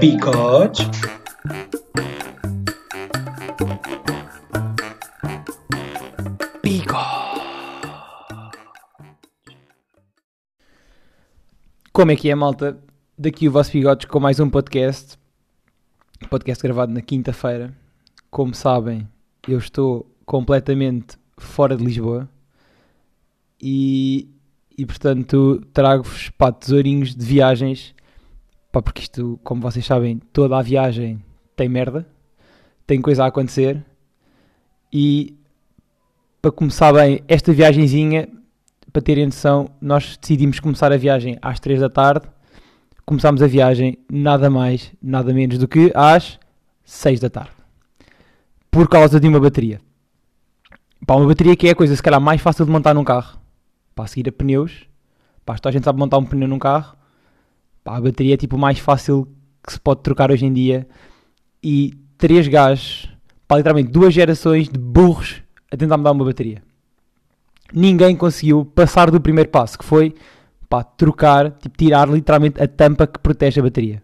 Bigode. Como é que é, malta? Daqui o vosso Bigodes com mais um podcast. Podcast gravado na quinta-feira. Como sabem, eu estou completamente fora de Lisboa. E, e portanto, trago-vos tesourinhos de viagens. Pá, porque isto, como vocês sabem, toda a viagem tem merda. Tem coisa a acontecer. E para começar bem, esta viagenzinha para terem noção, nós decidimos começar a viagem às 3 da tarde. Começámos a viagem nada mais, nada menos do que às 6 da tarde. Por causa de uma bateria. Pá, uma bateria que é a coisa, se calhar, mais fácil de montar num carro. Para seguir a pneus. Pá, a gente sabe montar um pneu num carro. Pá, a bateria é tipo mais fácil que se pode trocar hoje em dia. E três gajos, pá, literalmente duas gerações de burros a tentar mudar uma bateria ninguém conseguiu passar do primeiro passo, que foi pá, trocar, tipo, tirar literalmente a tampa que protege a bateria.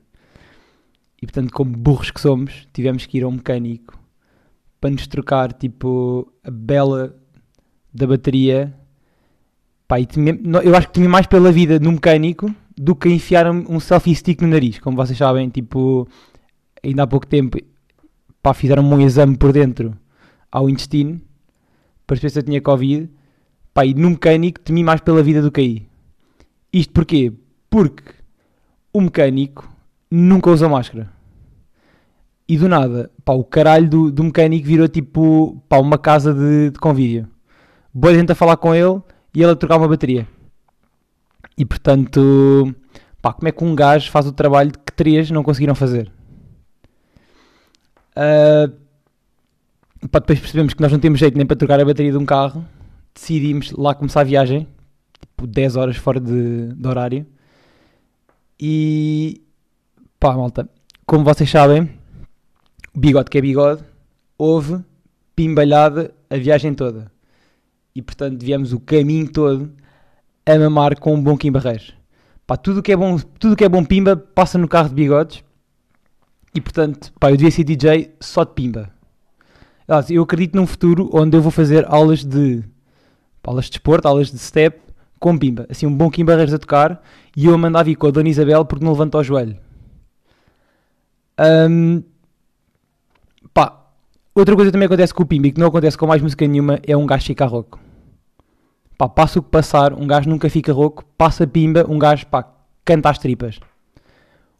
E portanto, como burros que somos, tivemos que ir a um mecânico para nos trocar tipo a bela da bateria. Pá, eu acho que tinha mais pela vida no mecânico do que enfiar um selfie stick no nariz. Como vocês sabem, tipo, ainda há pouco tempo pá, fizeram um exame por dentro ao intestino para ver se eu tinha Covid Pá, e no mecânico temi mais pela vida do que aí. Isto porquê? Porque o mecânico nunca usa máscara. E do nada, pá, o caralho do, do mecânico virou tipo pá, uma casa de, de convívio. Boa gente a falar com ele e ele a trocar uma bateria. E portanto, pá, como é que um gajo faz o trabalho que três não conseguiram fazer? Uh, pá, depois percebemos que nós não temos jeito nem para trocar a bateria de um carro decidimos lá começar a viagem, tipo 10 horas fora de, de horário. E pá, malta, como vocês sabem, bigode que é bigode, houve pimbalhada a viagem toda. E portanto viemos o caminho todo a mamar com um bom Kim Barreiros. Pá, tudo que é bom, tudo que é bom pimba passa no carro de bigodes. E portanto, pá, eu devia ser DJ só de pimba. Eu acredito num futuro onde eu vou fazer aulas de aulas de desporto, aulas de step, com pimba. Assim, um bom Kim Barreiros a tocar e eu a mandar vir com a Dona Isabel porque não levanta o joelho. Um, pá, outra coisa também acontece com o Pimba e que não acontece com mais música nenhuma é um gajo ficar rouco. Pá, passa o que passar, um gajo nunca fica rouco, passa Pimba, um gajo, pá, canta às tripas.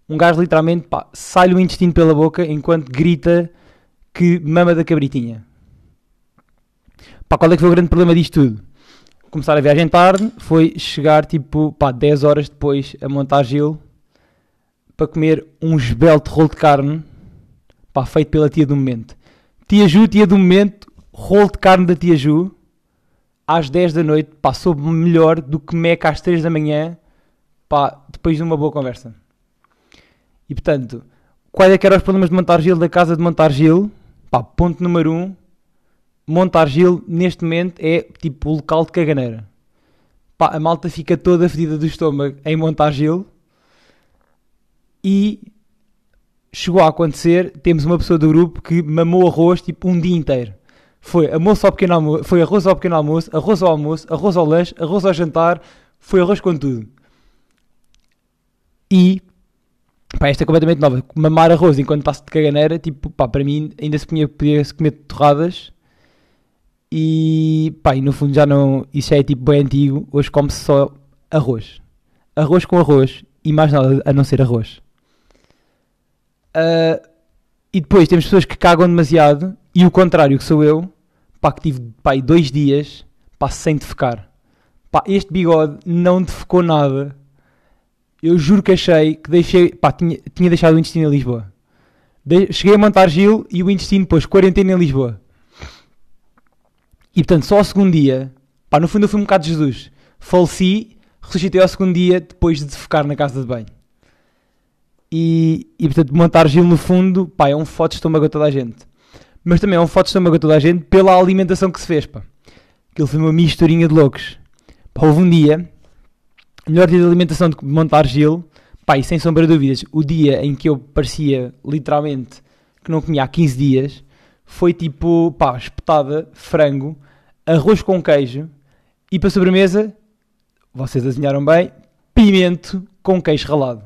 Um gajo literalmente, pá, sai-lhe o intestino pela boca enquanto grita que mama da cabritinha. Pá, qual é que foi o grande problema disto tudo? começar a viagem tarde foi chegar tipo pá, 10 horas depois a montar Gil para comer um esbelto rolo de carne pá, feito pela tia do momento. Tia Ju, tia do momento, rolo de carne da tia Ju às 10 da noite, pá, soube melhor do que meca às 3 da manhã, pá, depois de uma boa conversa. E portanto, quais é que eram os problemas de montar Gil da casa de montar Gil? Pá, ponto número 1, um, Montargil, neste momento, é tipo o local de caganeira. Pá, a malta fica toda fedida do estômago em Montargil. E chegou a acontecer, temos uma pessoa do grupo que mamou arroz tipo um dia inteiro. Foi almoço ao pequeno almoço, foi arroz ao pequeno almoço, arroz ao almoço, arroz ao lanche, arroz ao jantar, foi arroz com tudo. E pá, esta é completamente nova. Mamar arroz enquanto está-se de caganeira, tipo, pá, para mim ainda se podia, podia -se comer torradas e pá, e no fundo já não. Isso é tipo bem antigo. Hoje come-se só arroz. Arroz com arroz e mais nada a não ser arroz. Uh, e depois temos pessoas que cagam demasiado e o contrário, que sou eu, pá, que tive pá, dois dias pá, sem defecar. Pá, este bigode não defecou nada. Eu juro que achei que deixei, pá, tinha, tinha deixado o intestino em Lisboa. De, cheguei a montar Gil e o intestino pôs quarentena em Lisboa. E portanto, só ao segundo dia, pá, no fundo eu fui um bocado de Jesus. Faleci, ressuscitei ao segundo dia depois de ficar na casa de banho. E, e portanto, montar Gil no fundo, pá, é um foto de estômago a toda a gente. Mas também é um foto de estômago a toda a gente pela alimentação que se fez, pá. Aquilo foi uma misturinha de loucos. Pá, houve um dia, melhor dia de alimentação de montar Gil, pá, e sem sombra de dúvidas, o dia em que eu parecia literalmente que não comia há 15 dias foi tipo, pá, espetada, frango, arroz com queijo e para sobremesa, vocês desenharam bem, pimento com queijo ralado.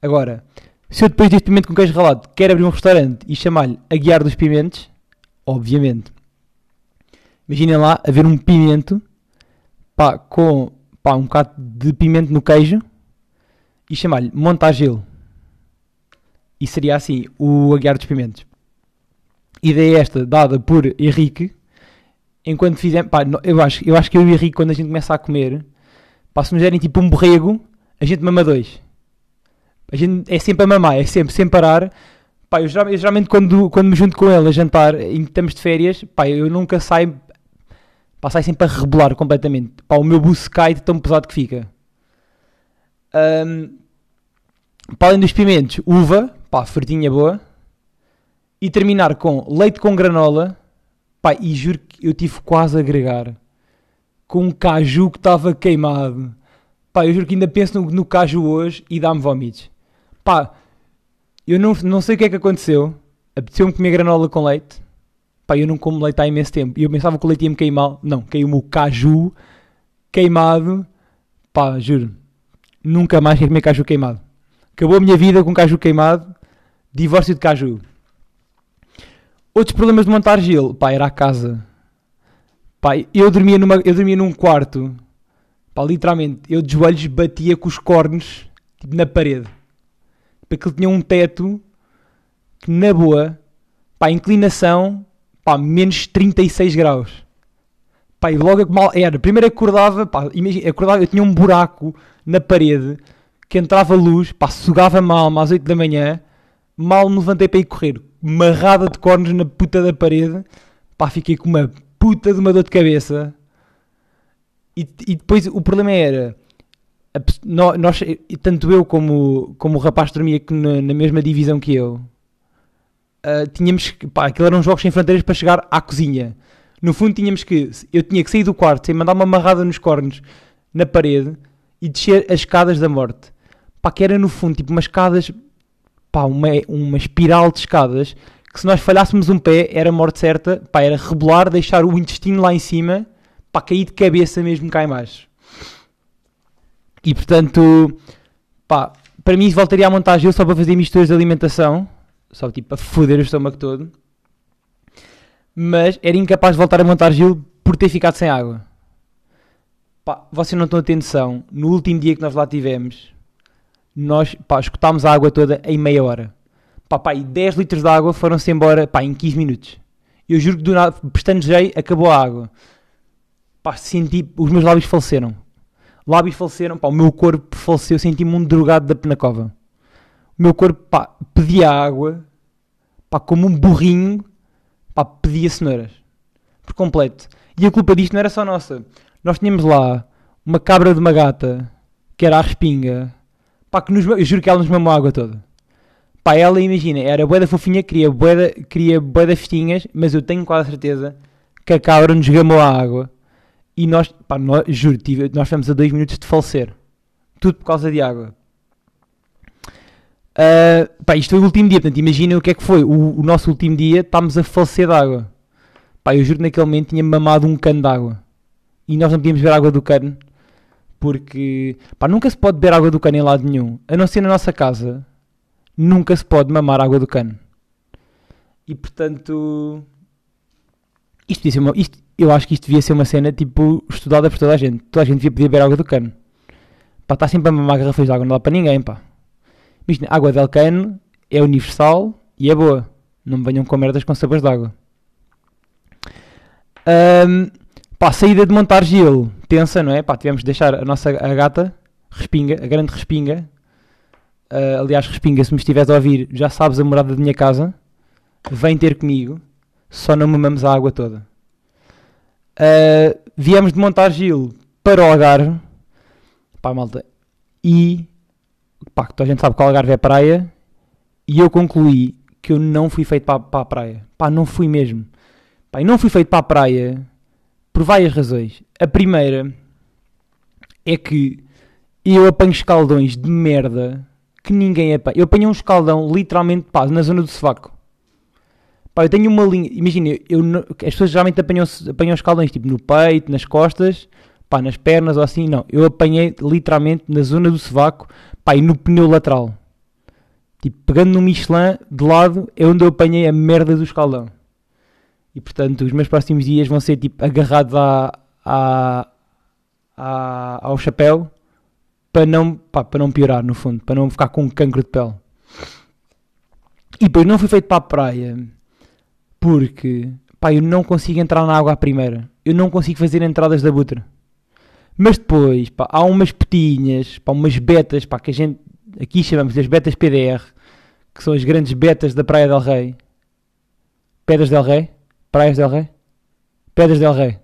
Agora, se eu depois deste pimento com queijo ralado quero abrir um restaurante e chamar-lhe a guiar dos pimentos, obviamente. Imaginem lá haver um pimento pá, com pá, um bocado de pimento no queijo e chamar-lhe Montagil. E seria assim o Aguiar dos Pimentos. Ideia esta dada por Henrique. Enquanto fizemos. Pá, eu, acho, eu acho que eu e o Henrique, quando a gente começa a comer, pá, se nos derem tipo um borrego, a gente mama dois. A gente é sempre a mamar, é sempre, sem parar. Pá, eu, eu geralmente quando, quando me junto com ele a jantar, em estamos de férias, pá, eu nunca saio. Pá, saio sempre a rebolar completamente. Pá, o meu buço cai de tão pesado que fica. Um, para além dos pimentos, uva, pá, frutinha boa. E terminar com leite com granola. Pá, e juro que eu tive quase a agregar. Com um caju que estava queimado. Pá, eu juro que ainda penso no, no caju hoje e dá-me vómitos. Pá, eu não, não sei o que é que aconteceu. Apeteceu-me comer granola com leite. Pá, eu não como leite há imenso tempo. E eu pensava que o leite ia-me queimar. Não, caiu-me o caju queimado. Pá, juro nunca mais quero comer caju queimado. Acabou a minha vida com caju queimado, divórcio de caju. Outros problemas de montar gelo, pá, era a casa. Pá, eu dormia, numa, eu dormia num quarto, pá, literalmente, eu de joelhos batia com os cornos, tipo, na parede. Porque ele tinha um teto que, na boa, pá, inclinação, pá, menos 36 graus. Pá, e logo mal era, primeiro acordava, pá, imagina, acordava, eu tinha um buraco na parede que entrava luz, pá, sugava mal às 8 da manhã, mal me levantei para ir correr, marrada de cornos na puta da parede, pá, fiquei com uma puta de uma dor de cabeça. E, e depois o problema era, nós, tanto eu como, como o rapaz que dormia na, na mesma divisão que eu, uh, tínhamos que, pá, aquilo eram jogos sem fronteiras para chegar à cozinha. No fundo tínhamos que, eu tinha que sair do quarto sem mandar uma amarrada nos cornos na parede e descer as escadas da morte. Pá, que era no fundo tipo umas escadas, pá, uma, uma espiral de escadas que se nós falhássemos um pé era morte certa, pá, era rebolar, deixar o intestino lá em cima, pá, cair de cabeça mesmo cá baixo. E portanto, pá, para mim voltaria a montar gelo só para fazer misturas de alimentação, só tipo para foder o estômago todo. Mas era incapaz de voltar a montar gelo por ter ficado sem água. Pá, vocês não estão a ter noção. No último dia que nós lá tivemos, nós pá, escutámos a água toda em meia hora. Pá, pá, e 10 litros de água foram-se embora pá, em 15 minutos. Eu juro que do nada, pestanejei, acabou a água. Pá, senti, os meus lábios faleceram. Lábios faleceram, pá, o meu corpo faleceu, senti-me um drogado da penacova. O meu corpo, pá, pedia água, pá, como um burrinho, pá, pedia cenouras. Por completo. E a culpa disto não era só nossa. Nós tínhamos lá uma cabra de uma gata, que era a respinga, pá, que nos, eu juro que ela nos mamou a água toda. Pá, ela, imagina, era boeda fofinha, queria boeda, queria boeda festinhas, mas eu tenho quase certeza que a cabra nos gamou a água. E nós, pá, nós, juro, tive, nós estamos a dois minutos de falecer. Tudo por causa de água. Uh, pá, isto foi o último dia, portanto, imaginem o que é que foi. O, o nosso último dia, estávamos a falecer de água. Pá, eu juro que naquele momento tinha mamado um cano de água e nós não podíamos beber água do cano porque pá, nunca se pode beber água do cano em lado nenhum, a não ser na nossa casa, nunca se pode mamar água do cano. E portanto, isto isto, eu acho que isto devia ser uma cena tipo estudada por toda a gente. Toda a gente devia poder beber água do cano. Pá, está sempre a mamar garrafas de água, não dá para ninguém, pá. Imagina, água del cano é universal e é boa. Não me venham com merdas com sabores de água. Um, Pá, saída de montar gelo, tensa, não é? Pá, tivemos de deixar a nossa a gata, respinga, a grande respinga. Uh, aliás, respinga, se me estiveres a ouvir, já sabes a morada da minha casa. Vem ter comigo, só não mamamos a água toda. Uh, viemos de montar gelo para o Algarve. Pá, malta. E, pá, toda a gente sabe que o Algarve é praia. E eu concluí que eu não fui feito para, para a praia. Pá, não fui mesmo. Pá, não fui feito para a praia por várias razões. A primeira é que eu apanho escaldões de merda que ninguém apanha. Eu apanhei um escaldão, literalmente, pá, na zona do sovaco. Pá, eu tenho uma linha, imagina, eu, as pessoas geralmente apanham, apanham escaldões, tipo, no peito, nas costas, pá, nas pernas ou assim, não. Eu apanhei, literalmente, na zona do sovaco, pá, e no pneu lateral. Tipo, pegando no Michelin, de lado, é onde eu apanhei a merda do escaldão. E, portanto, os meus próximos dias vão ser, tipo, agarrados à, à, à- ao chapéu, para não, pá, para não piorar, no fundo, para não ficar com um cancro de pele. E depois não fui feito para a praia porque pá, eu não consigo entrar na água à primeira. Eu não consigo fazer entradas da butra. Mas depois, pá, há umas petinhas, pá, umas betas, pá, que a gente aqui chamamos das betas PDR, que são as grandes betas da Praia del Rei. Pedras del Rei? Praias del Rei? Pedras del Rei.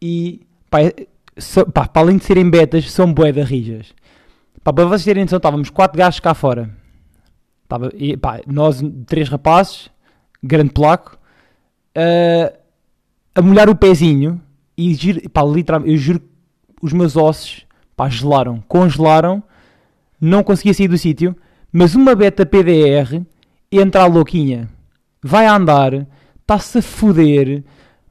E, pá, é- so- pá, para além de serem betas, são de rijas. Pá, para vocês terem noção, estávamos quatro gajos cá fora. Tava, e, pá, nós, três rapazes, grande polaco, ah, a molhar o pezinho e, pá, literalmente, eu juro os meus ossos, pá, gelaram, congelaram, não conseguia sair do sítio, mas uma beta PDR entra a louquinha, vai a andar, está-se a foder,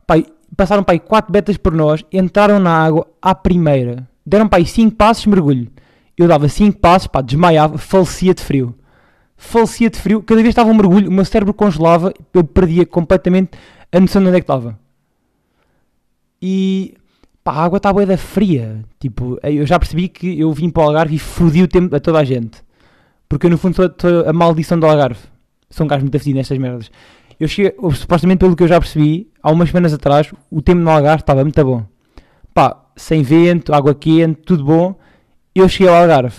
pá, passaram aí 4 betas por nós, entraram na água à primeira, deram aí 5 passos, mergulho. Eu dava 5 passos, pá, desmaiava, falecia de frio. Falecia de frio, cada vez estava um mergulho, o meu cérebro congelava, eu perdia completamente a noção de onde é que estava. E pá, a água bué da fria. Tipo, eu já percebi que eu vim para o Algarve e fodi o tempo a toda a gente. Porque eu, no fundo, sou a maldição do Algarve. Sou um gajo muito afedido nestas merdas. Eu cheguei, supostamente, pelo que eu já percebi, há umas semanas atrás, o tempo no Algarve estava muito bom. Pá, sem vento, água quente, tudo bom. Eu cheguei ao Algarve,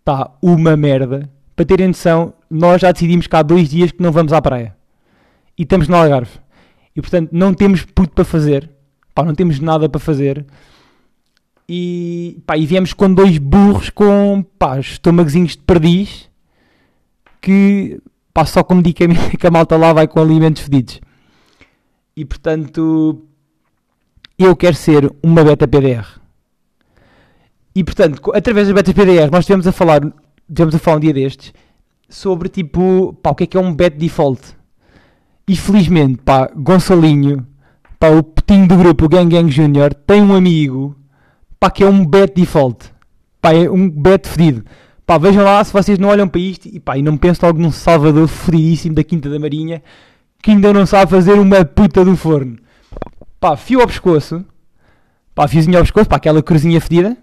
está uma merda. Para terem noção, nós já decidimos que há dois dias que não vamos à praia. E estamos no Algarve. E portanto, não temos puto para fazer. Pá, não temos nada para fazer. E, pá, e viemos com dois burros com pá, estômagozinhos de perdiz que pá, só com medicamento que a malta lá vai com alimentos fedidos. E portanto, eu quero ser uma beta PDR. E portanto, através das betas PDR, nós estivemos a falar, estivemos a falar um dia destes sobre tipo, pá, o que é que é um bet default. E felizmente, pá, Gonçalinho, pá, o putinho do grupo, o Gang Gang Junior, tem um amigo, pá, que é um bet default. Pá, é um bet fedido. Pá, vejam lá se vocês não olham para isto e pá, e não pensam logo num Salvador fedidíssimo da Quinta da Marinha que ainda não sabe fazer uma puta do forno. Pá, fio ao pescoço, pá, fiozinho ao pescoço, pá, aquela cruzinha fedida.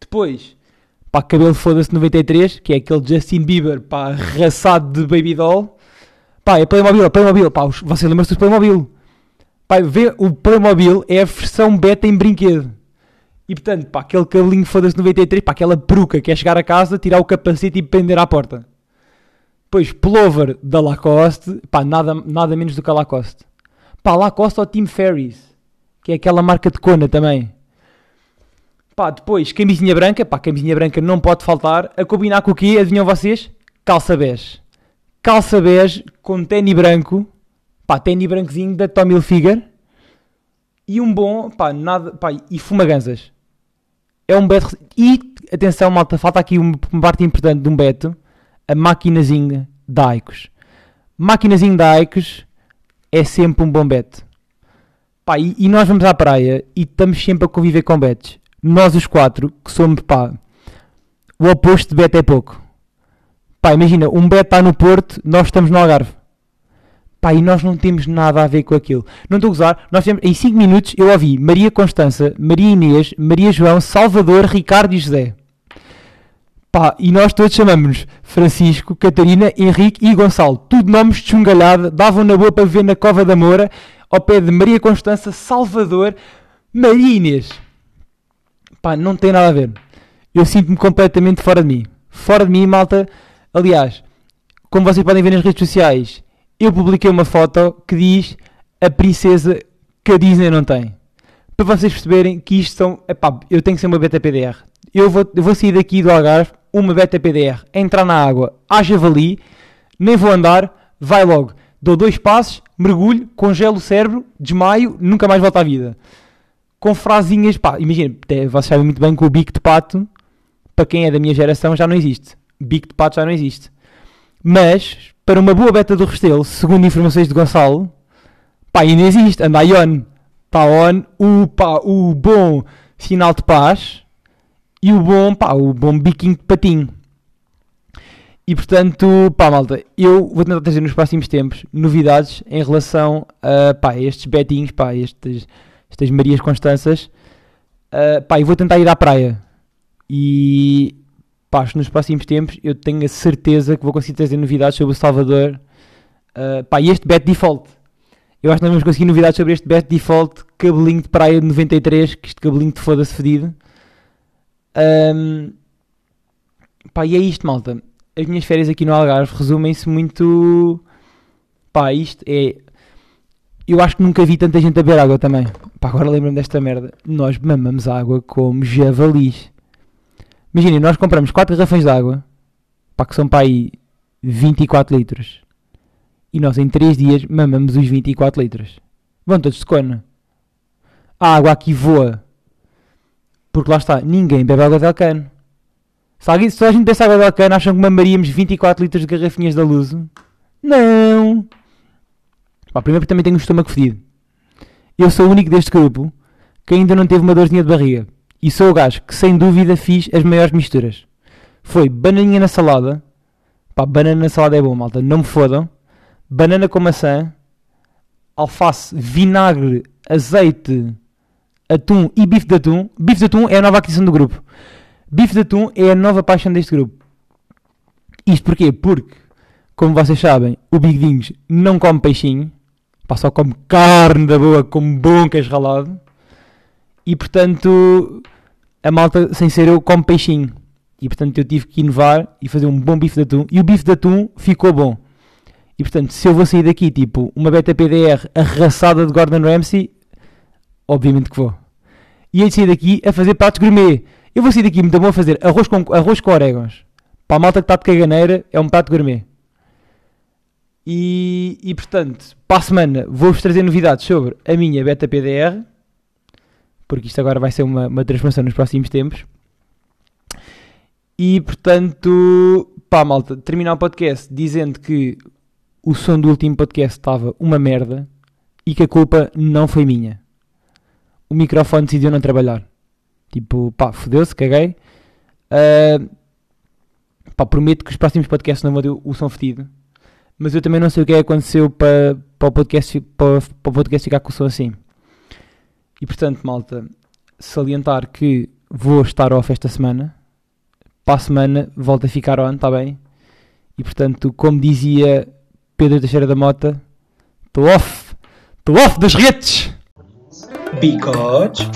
Depois, pá, cabelo foda-se 93, que é aquele Justin Bieber, pá, arraçado de Baby Doll. Pá, é Playmobil, Playmobil, pá, você lembra-se do Playmobil? Pá, vê, o Playmobil é a versão beta em brinquedo. E portanto, pá, aquele cabelinho foda-se 93, pá, aquela peruca que é chegar a casa, tirar o capacete e prender à porta. Depois, pullover da Lacoste, pá, nada, nada menos do que a Lacoste. Pá, Lacoste ou Tim Ferriss, que é aquela marca de cona também. Pá, depois, camisinha branca, pá, camisinha branca não pode faltar. A combinar com o quê? Adivinham vocês? Calça bege. Calça bege com tênis branco, pá, tênis brancozinho da Tommy Hilfiger. E um bom, pá, nada, pá, e fumaganzas. É um beto. E, atenção, malta, falta aqui uma parte importante de um beto. A maquinazinha da Aicos. Maquinazinho da Aicos é sempre um bom beto. Pá, e, e nós vamos à praia e estamos sempre a conviver com betos. Nós os quatro, que somos, pá, o oposto de beto é pouco. Pá, imagina, um beto está no Porto, nós estamos no Algarve. Pá, e nós não temos nada a ver com aquilo. Não estou a gozar, nós temos, em 5 minutos eu ouvi Maria Constança, Maria Inês, Maria João, Salvador, Ricardo e José. Pá, e nós todos chamamos-nos Francisco, Catarina, Henrique e Gonçalo. Tudo nomes de chungalhada, davam na boa para ver na Cova da Moura, ao pé de Maria Constança, Salvador, Maria Inês. Pá, não tem nada a ver. Eu sinto-me completamente fora de mim. Fora de mim, malta. Aliás, como vocês podem ver nas redes sociais, eu publiquei uma foto que diz a princesa que a Disney não tem. Para vocês perceberem que isto são. Epá, eu tenho que ser uma beta PDR. Eu vou, eu vou sair daqui do Algarve, uma beta PDR, entrar na água, à javali, nem vou andar, vai logo. Dou dois passos, mergulho, congelo o cérebro, desmaio, nunca mais volto à vida. Com frasinhas, pá, imagina, vocês sabem muito bem que o bico de pato, para quem é da minha geração já não existe. Bico de pato já não existe. Mas, para uma boa beta do Restelo, segundo informações de Gonçalo, pá, ainda existe, anda on. Está on o, pá, o bom sinal de paz e o bom, pá, o bom biquinho de patinho. E portanto, pá, malta, eu vou tentar trazer nos próximos tempos novidades em relação a, pá, estes betinhos, pá, estes, estas Marias Constanças. Uh, pá, e vou tentar ir à praia. E, pá, nos próximos tempos eu tenho a certeza que vou conseguir trazer novidades sobre o Salvador. Uh, pá, e este bet default. Eu acho que nós vamos conseguir novidades sobre este bet default cabelinho de praia de 93, que este cabelinho de foda-se fedido. Um, pá, e é isto, malta as minhas férias aqui no Algarve resumem-se muito. Pá, isto é. Eu acho que nunca vi tanta gente a beber água também. Pá, agora lembro-me desta merda. Nós mamamos água como javalis. Imaginem, nós compramos 4 garrafões de água, pá, que são para aí 24 litros. E nós em 3 dias mamamos os 24 litros. Vão todos de cona. A água aqui voa. Porque lá está, ninguém bebe água de alcano. Se, alguém, se a gente pensa água cana, acham que mamaríamos 24 litros de garrafinhas da luz? Não! Pá, primeiro porque também tenho um estômago fedido. Eu sou o único deste grupo que ainda não teve uma dorzinha de barriga. E sou o gajo que sem dúvida fiz as maiores misturas. Foi bananinha na salada. Pá, banana na salada é bom, malta. Não me fodam. Banana com maçã. Alface, vinagre, azeite, atum e bife de atum. Bife de atum é a nova aquisição do grupo. Bife de atum é a nova paixão deste grupo. Isto porquê? Porque, como vocês sabem, o Big Dings não come peixinho, pá, só come carne da boa com boncas ralado. E portanto, a malta, sem ser eu, come peixinho. E portanto eu tive que inovar e fazer um bom bife de atum. E o bife de atum ficou bom. E portanto, se eu vou sair daqui, tipo, uma beta PDR arrasada de Gordon Ramsay, obviamente que vou. E hei de sair daqui a fazer pratos gourmet. Eu vou sair daqui muito bom a fazer arroz com, arroz com orégãos. Para a malta que está de caganeira, é um prato gourmet. E, e portanto, para a semana vou-vos trazer novidades sobre a minha beta PDR, porque isto agora vai ser uma, uma transformação nos próximos tempos. E portanto, pá, malta, terminar o podcast dizendo que o som do último podcast estava uma merda e que a culpa não foi minha. O microfone decidiu não trabalhar. Tipo, pá, fodeu-se, caguei. Uh, pá, prometo que os próximos podcasts não vão ter o som fedido. Mas eu também não sei o que é que aconteceu para, para, o podcast, para, para o podcast ficar com o som assim. E portanto, malta, salientar que vou estar off esta semana. Para a semana volto a ficar on, está bem? E portanto, como dizia Pedro Teixeira da Mota, estou off! Estou off das redes! Because.